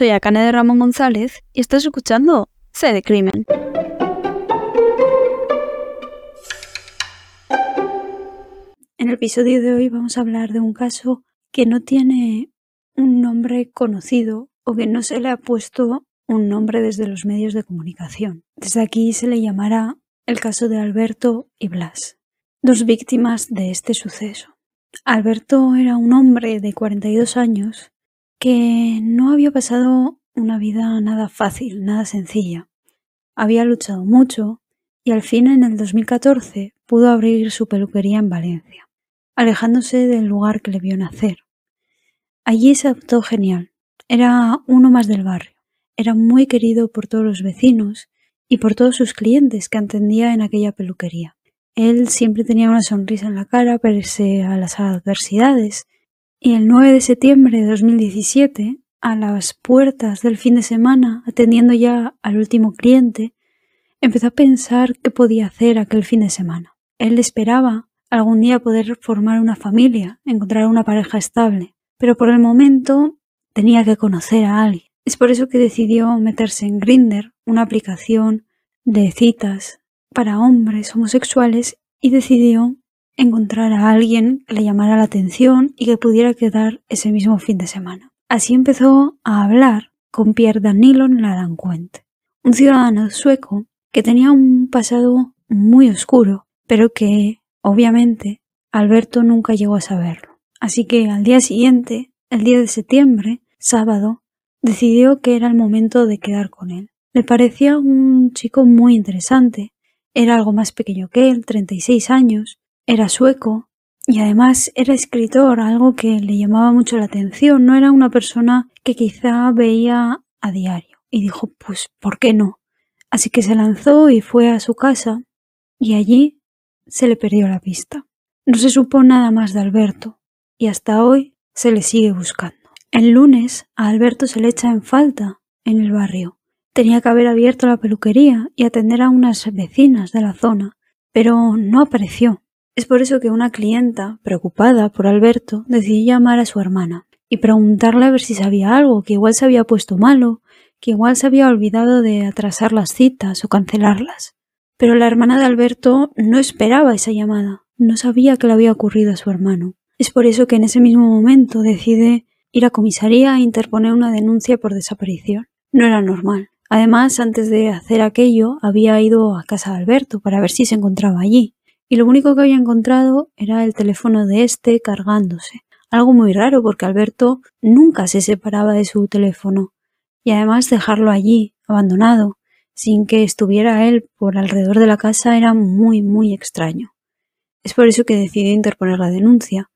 soy Akane de Ramón González y estás escuchando C de Crimen. En el episodio de hoy vamos a hablar de un caso que no tiene un nombre conocido o que no se le ha puesto un nombre desde los medios de comunicación. Desde aquí se le llamará el caso de Alberto y Blas, dos víctimas de este suceso. Alberto era un hombre de 42 años que no había pasado una vida nada fácil, nada sencilla. Había luchado mucho y al fin en el 2014 pudo abrir su peluquería en Valencia, alejándose del lugar que le vio nacer. Allí se adoptó genial. Era uno más del barrio. Era muy querido por todos los vecinos y por todos sus clientes que atendía en aquella peluquería. Él siempre tenía una sonrisa en la cara pese a las adversidades, y el 9 de septiembre de 2017, a las puertas del fin de semana, atendiendo ya al último cliente, empezó a pensar qué podía hacer aquel fin de semana. Él esperaba algún día poder formar una familia, encontrar una pareja estable, pero por el momento tenía que conocer a alguien. Es por eso que decidió meterse en Grinder, una aplicación de citas para hombres homosexuales y decidió encontrar a alguien que le llamara la atención y que pudiera quedar ese mismo fin de semana. Así empezó a hablar con Pierre Danilon Larancuente, un ciudadano sueco que tenía un pasado muy oscuro, pero que, obviamente, Alberto nunca llegó a saberlo. Así que al día siguiente, el día de septiembre, sábado, decidió que era el momento de quedar con él. Le parecía un chico muy interesante era algo más pequeño que él, 36 años, era sueco y además era escritor, algo que le llamaba mucho la atención. No era una persona que quizá veía a diario. Y dijo, pues, ¿por qué no? Así que se lanzó y fue a su casa y allí se le perdió la pista. No se supo nada más de Alberto y hasta hoy se le sigue buscando. El lunes a Alberto se le echa en falta en el barrio. Tenía que haber abierto la peluquería y atender a unas vecinas de la zona, pero no apareció. Es por eso que una clienta, preocupada por Alberto, decidió llamar a su hermana y preguntarle a ver si sabía algo, que igual se había puesto malo, que igual se había olvidado de atrasar las citas o cancelarlas. Pero la hermana de Alberto no esperaba esa llamada, no sabía que le había ocurrido a su hermano. Es por eso que en ese mismo momento decide ir a comisaría e interponer una denuncia por desaparición. No era normal. Además, antes de hacer aquello, había ido a casa de Alberto para ver si se encontraba allí, y lo único que había encontrado era el teléfono de este cargándose. Algo muy raro porque Alberto nunca se separaba de su teléfono, y además dejarlo allí, abandonado, sin que estuviera él por alrededor de la casa era muy, muy extraño. Es por eso que decidió interponer la denuncia,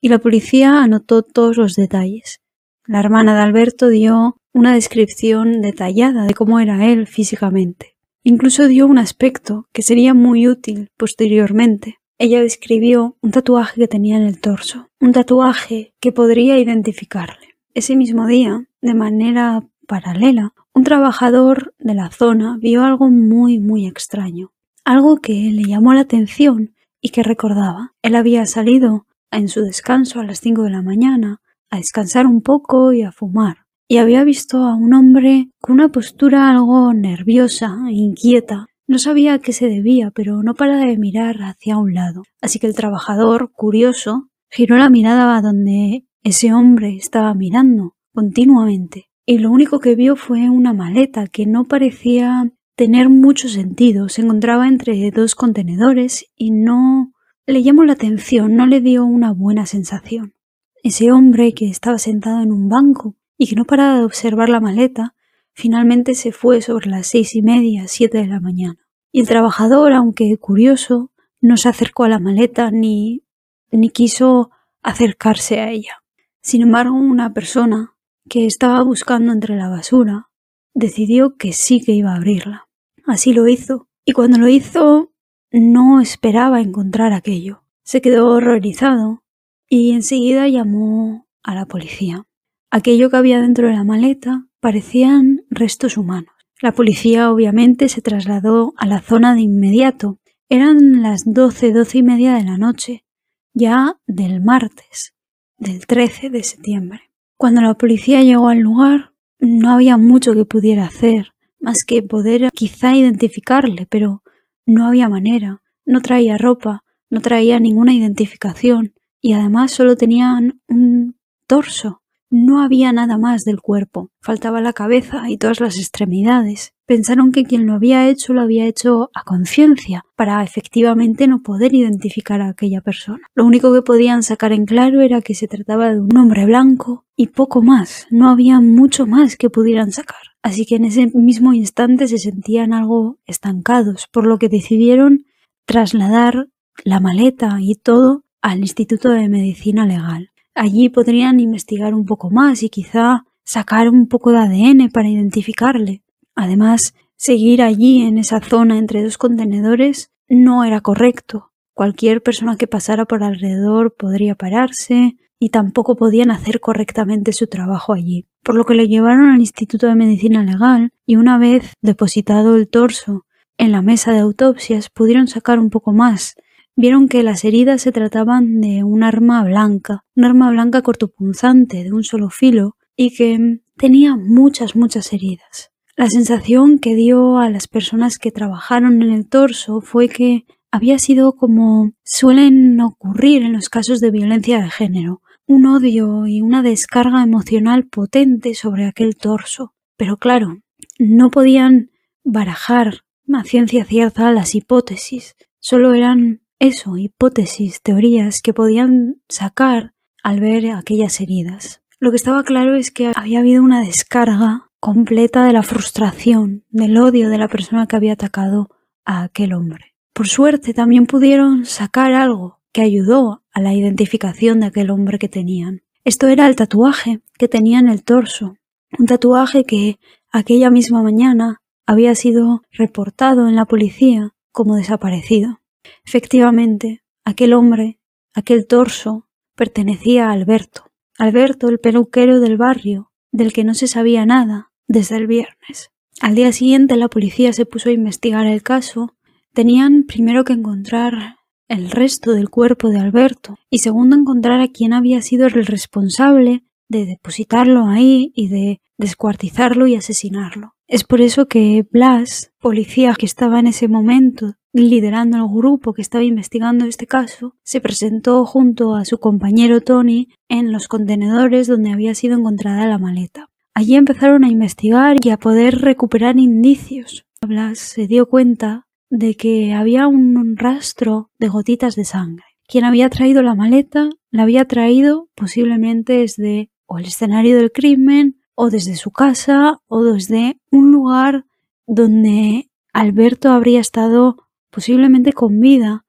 y la policía anotó todos los detalles. La hermana de Alberto dio una descripción detallada de cómo era él físicamente. Incluso dio un aspecto que sería muy útil posteriormente. Ella describió un tatuaje que tenía en el torso, un tatuaje que podría identificarle. Ese mismo día, de manera paralela, un trabajador de la zona vio algo muy muy extraño, algo que le llamó la atención y que recordaba. Él había salido en su descanso a las 5 de la mañana a descansar un poco y a fumar y había visto a un hombre con una postura algo nerviosa e inquieta. No sabía qué se debía, pero no paraba de mirar hacia un lado. Así que el trabajador, curioso, giró la mirada a donde ese hombre estaba mirando continuamente. Y lo único que vio fue una maleta que no parecía tener mucho sentido. Se encontraba entre dos contenedores y no le llamó la atención, no le dio una buena sensación. Ese hombre que estaba sentado en un banco y que no paraba de observar la maleta, finalmente se fue sobre las seis y media, siete de la mañana. Y el trabajador, aunque curioso, no se acercó a la maleta ni, ni quiso acercarse a ella. Sin embargo, una persona que estaba buscando entre la basura decidió que sí que iba a abrirla. Así lo hizo. Y cuando lo hizo, no esperaba encontrar aquello. Se quedó horrorizado y enseguida llamó a la policía. Aquello que había dentro de la maleta parecían restos humanos. La policía obviamente se trasladó a la zona de inmediato. Eran las doce, doce y media de la noche, ya del martes, del 13 de septiembre. Cuando la policía llegó al lugar, no había mucho que pudiera hacer, más que poder quizá identificarle, pero no había manera. No traía ropa, no traía ninguna identificación y además solo tenían un torso. No había nada más del cuerpo, faltaba la cabeza y todas las extremidades. Pensaron que quien lo había hecho lo había hecho a conciencia, para efectivamente no poder identificar a aquella persona. Lo único que podían sacar en claro era que se trataba de un hombre blanco y poco más, no había mucho más que pudieran sacar. Así que en ese mismo instante se sentían algo estancados, por lo que decidieron trasladar la maleta y todo al Instituto de Medicina Legal. Allí podrían investigar un poco más y quizá sacar un poco de ADN para identificarle. Además, seguir allí en esa zona entre dos contenedores no era correcto. Cualquier persona que pasara por alrededor podría pararse y tampoco podían hacer correctamente su trabajo allí. Por lo que le llevaron al Instituto de Medicina Legal y una vez depositado el torso en la mesa de autopsias pudieron sacar un poco más vieron que las heridas se trataban de un arma blanca, un arma blanca cortopunzante de un solo filo y que tenía muchas, muchas heridas. La sensación que dio a las personas que trabajaron en el torso fue que había sido como suelen ocurrir en los casos de violencia de género, un odio y una descarga emocional potente sobre aquel torso. Pero claro, no podían barajar a ciencia cierta las hipótesis, solo eran eso, hipótesis, teorías que podían sacar al ver aquellas heridas. Lo que estaba claro es que había habido una descarga completa de la frustración, del odio de la persona que había atacado a aquel hombre. Por suerte también pudieron sacar algo que ayudó a la identificación de aquel hombre que tenían. Esto era el tatuaje que tenía en el torso, un tatuaje que aquella misma mañana había sido reportado en la policía como desaparecido. Efectivamente, aquel hombre, aquel torso, pertenecía a Alberto. Alberto, el peluquero del barrio, del que no se sabía nada desde el viernes. Al día siguiente la policía se puso a investigar el caso. Tenían primero que encontrar el resto del cuerpo de Alberto y segundo encontrar a quién había sido el responsable de depositarlo ahí y de descuartizarlo y asesinarlo. Es por eso que Blas, policía que estaba en ese momento liderando el grupo que estaba investigando este caso, se presentó junto a su compañero Tony en los contenedores donde había sido encontrada la maleta. Allí empezaron a investigar y a poder recuperar indicios. Blas se dio cuenta de que había un rastro de gotitas de sangre. Quien había traído la maleta la había traído posiblemente desde el escenario del crimen o desde su casa o desde un lugar donde Alberto habría estado posiblemente con vida.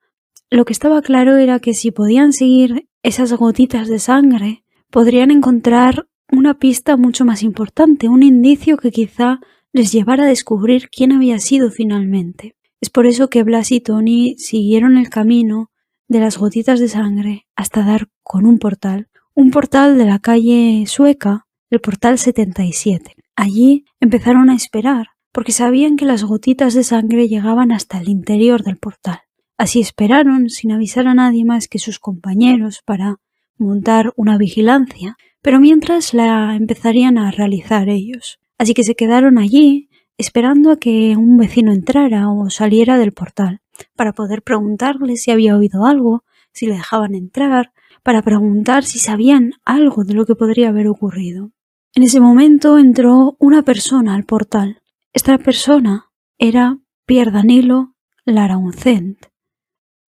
Lo que estaba claro era que si podían seguir esas gotitas de sangre, podrían encontrar una pista mucho más importante, un indicio que quizá les llevara a descubrir quién había sido finalmente. Es por eso que Blas y Tony siguieron el camino de las gotitas de sangre hasta dar con un portal, un portal de la calle sueca, el portal 77. Allí empezaron a esperar porque sabían que las gotitas de sangre llegaban hasta el interior del portal. Así esperaron, sin avisar a nadie más que sus compañeros, para montar una vigilancia, pero mientras la empezarían a realizar ellos. Así que se quedaron allí, esperando a que un vecino entrara o saliera del portal, para poder preguntarle si había oído algo, si le dejaban entrar, para preguntar si sabían algo de lo que podría haber ocurrido. En ese momento entró una persona al portal, esta persona era Pierre Danilo Larauncent,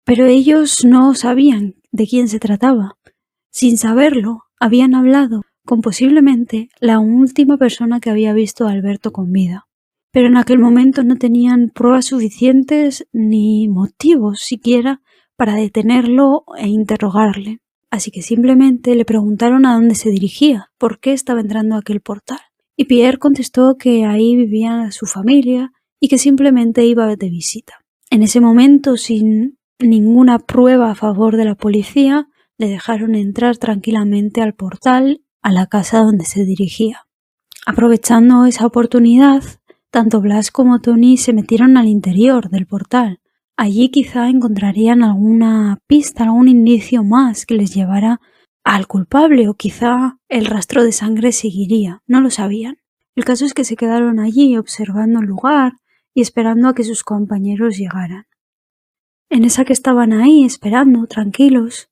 pero ellos no sabían de quién se trataba. Sin saberlo, habían hablado con posiblemente la última persona que había visto a Alberto con vida. Pero en aquel momento no tenían pruebas suficientes ni motivos siquiera para detenerlo e interrogarle. Así que simplemente le preguntaron a dónde se dirigía, por qué estaba entrando a aquel portal y Pierre contestó que ahí vivía su familia y que simplemente iba de visita. En ese momento, sin ninguna prueba a favor de la policía, le dejaron entrar tranquilamente al portal a la casa donde se dirigía. Aprovechando esa oportunidad, tanto Blas como Tony se metieron al interior del portal. Allí quizá encontrarían alguna pista, algún indicio más que les llevara al culpable o quizá el rastro de sangre seguiría, no lo sabían. El caso es que se quedaron allí observando el lugar y esperando a que sus compañeros llegaran. En esa que estaban ahí esperando, tranquilos,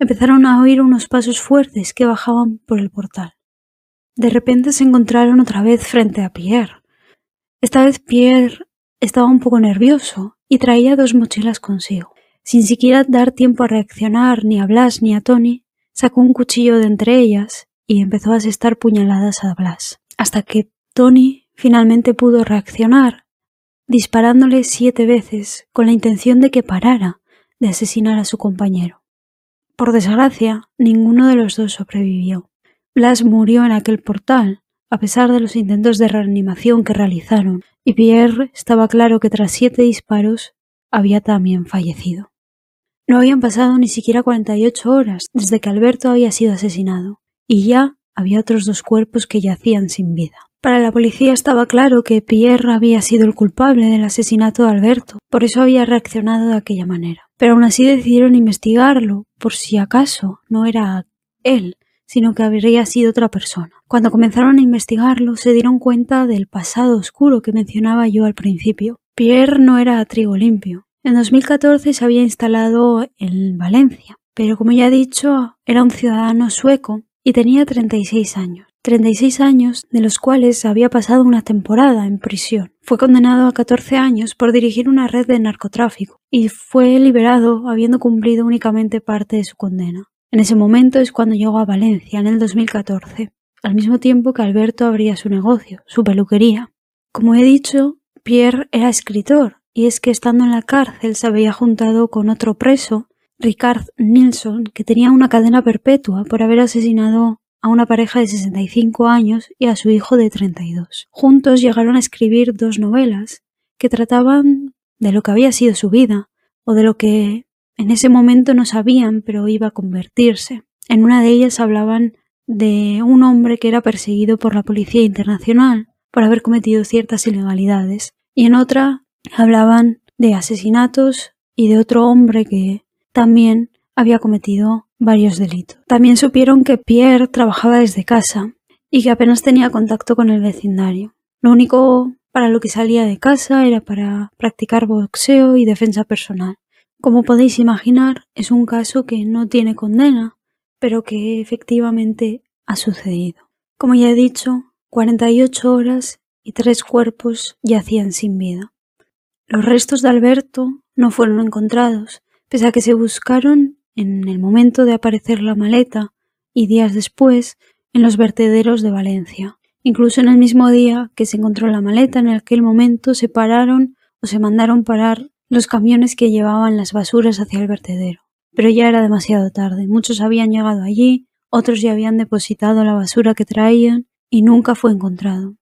empezaron a oír unos pasos fuertes que bajaban por el portal. De repente se encontraron otra vez frente a Pierre. Esta vez Pierre estaba un poco nervioso y traía dos mochilas consigo. Sin siquiera dar tiempo a reaccionar ni a Blas ni a Tony, sacó un cuchillo de entre ellas y empezó a asestar puñaladas a Blas, hasta que Tony finalmente pudo reaccionar, disparándole siete veces con la intención de que parara de asesinar a su compañero. Por desgracia, ninguno de los dos sobrevivió. Blas murió en aquel portal, a pesar de los intentos de reanimación que realizaron, y Pierre estaba claro que tras siete disparos había también fallecido. No habían pasado ni siquiera 48 horas desde que Alberto había sido asesinado, y ya había otros dos cuerpos que yacían sin vida. Para la policía estaba claro que Pierre había sido el culpable del asesinato de Alberto, por eso había reaccionado de aquella manera. Pero aún así decidieron investigarlo, por si acaso no era él, sino que habría sido otra persona. Cuando comenzaron a investigarlo, se dieron cuenta del pasado oscuro que mencionaba yo al principio. Pierre no era trigo limpio. En 2014 se había instalado en Valencia, pero como ya he dicho, era un ciudadano sueco y tenía 36 años. 36 años de los cuales había pasado una temporada en prisión. Fue condenado a 14 años por dirigir una red de narcotráfico y fue liberado habiendo cumplido únicamente parte de su condena. En ese momento es cuando llegó a Valencia, en el 2014 al mismo tiempo que Alberto abría su negocio, su peluquería. Como he dicho, Pierre era escritor, y es que estando en la cárcel se había juntado con otro preso, Ricard Nilsson, que tenía una cadena perpetua por haber asesinado a una pareja de 65 años y a su hijo de 32. Juntos llegaron a escribir dos novelas que trataban de lo que había sido su vida, o de lo que en ese momento no sabían pero iba a convertirse. En una de ellas hablaban de un hombre que era perseguido por la Policía Internacional por haber cometido ciertas ilegalidades y en otra hablaban de asesinatos y de otro hombre que también había cometido varios delitos. También supieron que Pierre trabajaba desde casa y que apenas tenía contacto con el vecindario. Lo único para lo que salía de casa era para practicar boxeo y defensa personal. Como podéis imaginar, es un caso que no tiene condena, pero que efectivamente ha sucedido. Como ya he dicho, 48 horas y tres cuerpos yacían sin vida. Los restos de Alberto no fueron encontrados, pese a que se buscaron en el momento de aparecer la maleta y días después en los vertederos de Valencia. Incluso en el mismo día que se encontró la maleta, en aquel momento se pararon o se mandaron parar los camiones que llevaban las basuras hacia el vertedero. Pero ya era demasiado tarde. Muchos habían llegado allí, otros ya habían depositado la basura que traían y nunca fue encontrado.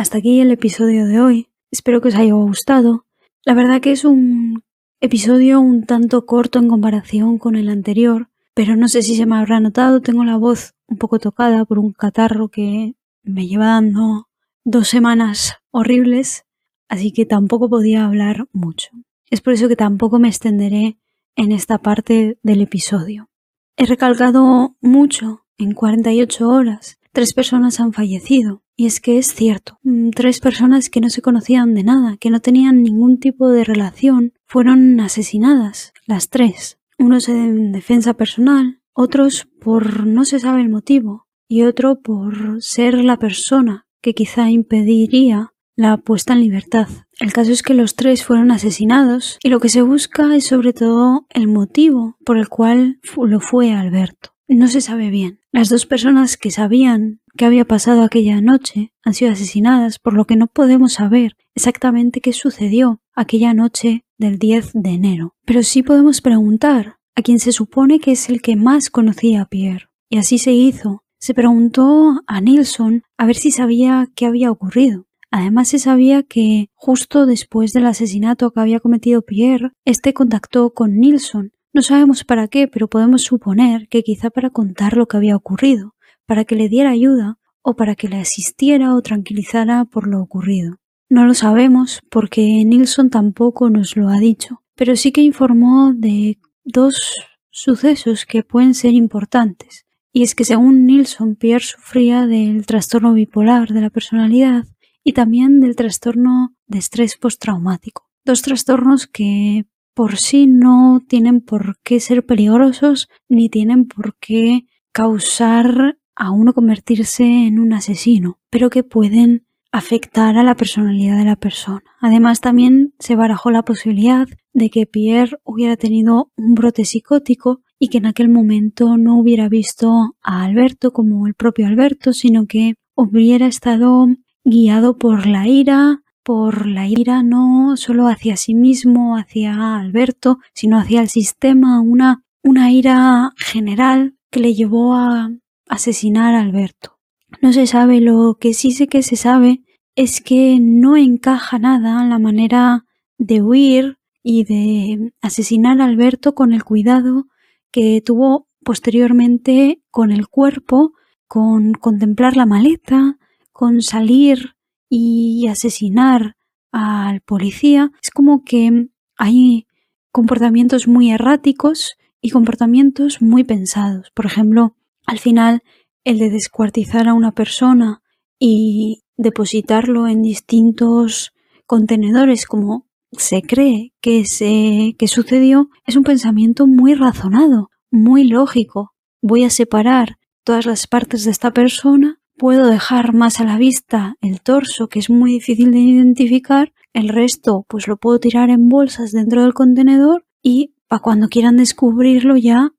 Hasta aquí el episodio de hoy. Espero que os haya gustado. La verdad que es un episodio un tanto corto en comparación con el anterior, pero no sé si se me habrá notado, tengo la voz un poco tocada por un catarro que me lleva dando dos semanas horribles así que tampoco podía hablar mucho. Es por eso que tampoco me extenderé en esta parte del episodio. He recalcado mucho en 48 horas. Tres personas han fallecido. Y es que es cierto. Mm, tres personas que no se conocían de nada, que no tenían ningún tipo de relación, fueron asesinadas. Las tres. Unos en defensa personal, otros por no se sabe el motivo, y otro por ser la persona que quizá impediría la puesta en libertad. El caso es que los tres fueron asesinados y lo que se busca es sobre todo el motivo por el cual lo fue Alberto. No se sabe bien. Las dos personas que sabían qué había pasado aquella noche han sido asesinadas, por lo que no podemos saber exactamente qué sucedió aquella noche del 10 de enero. Pero sí podemos preguntar a quien se supone que es el que más conocía a Pierre. Y así se hizo. Se preguntó a Nilsson a ver si sabía qué había ocurrido. Además se sabía que justo después del asesinato que había cometido Pierre, este contactó con Nilsson. No sabemos para qué, pero podemos suponer que quizá para contar lo que había ocurrido, para que le diera ayuda o para que le asistiera o tranquilizara por lo ocurrido. No lo sabemos porque Nilsson tampoco nos lo ha dicho, pero sí que informó de dos sucesos que pueden ser importantes. Y es que según Nilsson, Pierre sufría del trastorno bipolar de la personalidad y también del trastorno de estrés postraumático. Dos trastornos que por sí no tienen por qué ser peligrosos ni tienen por qué causar a uno convertirse en un asesino, pero que pueden afectar a la personalidad de la persona. Además, también se barajó la posibilidad de que Pierre hubiera tenido un brote psicótico y que en aquel momento no hubiera visto a Alberto como el propio Alberto, sino que hubiera estado guiado por la ira, por la ira no solo hacia sí mismo, hacia Alberto, sino hacia el sistema, una, una ira general que le llevó a asesinar a Alberto. No se sabe, lo que sí sé que se sabe es que no encaja nada la manera de huir y de asesinar a Alberto con el cuidado que tuvo posteriormente con el cuerpo, con contemplar la maleta, con salir y asesinar al policía. Es como que hay comportamientos muy erráticos y comportamientos muy pensados. Por ejemplo, al final, el de descuartizar a una persona y depositarlo en distintos contenedores como se cree que, se, que sucedió es un pensamiento muy razonado, muy lógico. Voy a separar todas las partes de esta persona, puedo dejar más a la vista el torso, que es muy difícil de identificar, el resto pues lo puedo tirar en bolsas dentro del contenedor y para cuando quieran descubrirlo ya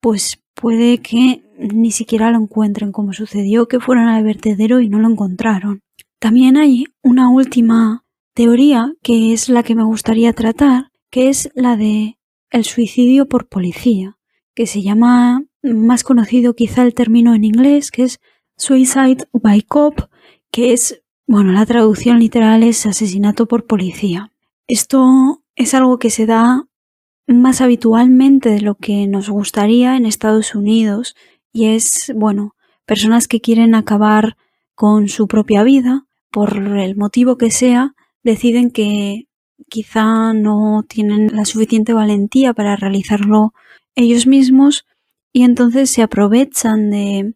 pues puede que ni siquiera lo encuentren, como sucedió que fueron al vertedero y no lo encontraron. También hay una última teoría que es la que me gustaría tratar, que es la de el suicidio por policía, que se llama más conocido quizá el término en inglés, que es suicide by cop, que es, bueno, la traducción literal es asesinato por policía. Esto es algo que se da más habitualmente de lo que nos gustaría en Estados Unidos y es, bueno, personas que quieren acabar con su propia vida, por el motivo que sea, deciden que quizá no tienen la suficiente valentía para realizarlo ellos mismos y entonces se aprovechan de,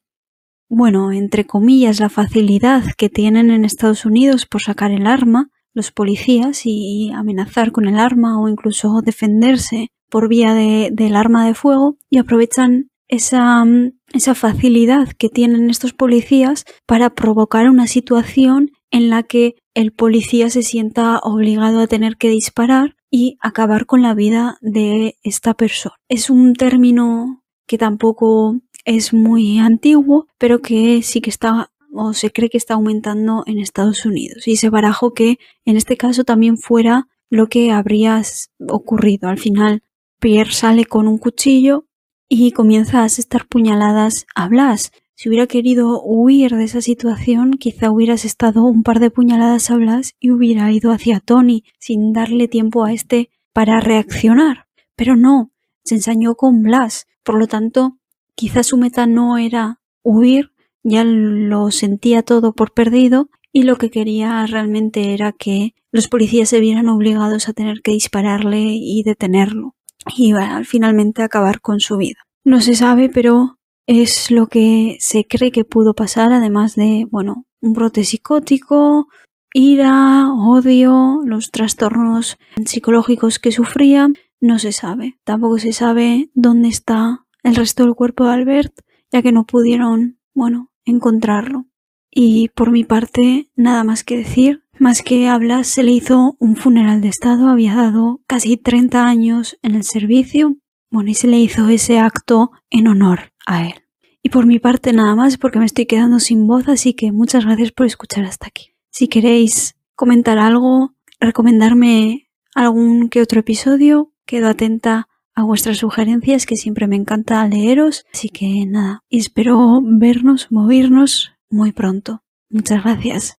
bueno, entre comillas, la facilidad que tienen en Estados Unidos por sacar el arma, los policías, y amenazar con el arma o incluso defenderse por vía de, del arma de fuego y aprovechan esa, mm, esa facilidad que tienen estos policías para provocar una situación en la que el policía se sienta obligado a tener que disparar y acabar con la vida de esta persona. Es un término que tampoco es muy antiguo, pero que sí que está o se cree que está aumentando en Estados Unidos y se barajó que en este caso también fuera lo que habría ocurrido. Al final, Pierre sale con un cuchillo y comienza a asestar puñaladas a Blas. Si hubiera querido huir de esa situación, quizá hubieras estado un par de puñaladas a Blas y hubiera ido hacia Tony sin darle tiempo a este para reaccionar. Pero no, se ensañó con Blas. Por lo tanto, quizá su meta no era huir, ya lo sentía todo por perdido y lo que quería realmente era que los policías se vieran obligados a tener que dispararle y detenerlo y finalmente acabar con su vida. No se sabe, pero es lo que se cree que pudo pasar, además de, bueno, un brote psicótico, ira, odio, los trastornos psicológicos que sufría, no se sabe. Tampoco se sabe dónde está el resto del cuerpo de Albert, ya que no pudieron, bueno, encontrarlo. Y por mi parte, nada más que decir. Más que hablas, se le hizo un funeral de Estado, había dado casi 30 años en el servicio, bueno, y se le hizo ese acto en honor a él. Y por mi parte nada más porque me estoy quedando sin voz, así que muchas gracias por escuchar hasta aquí. Si queréis comentar algo, recomendarme algún que otro episodio, quedo atenta a vuestras sugerencias que siempre me encanta leeros. Así que nada, espero vernos, movernos muy pronto. Muchas gracias.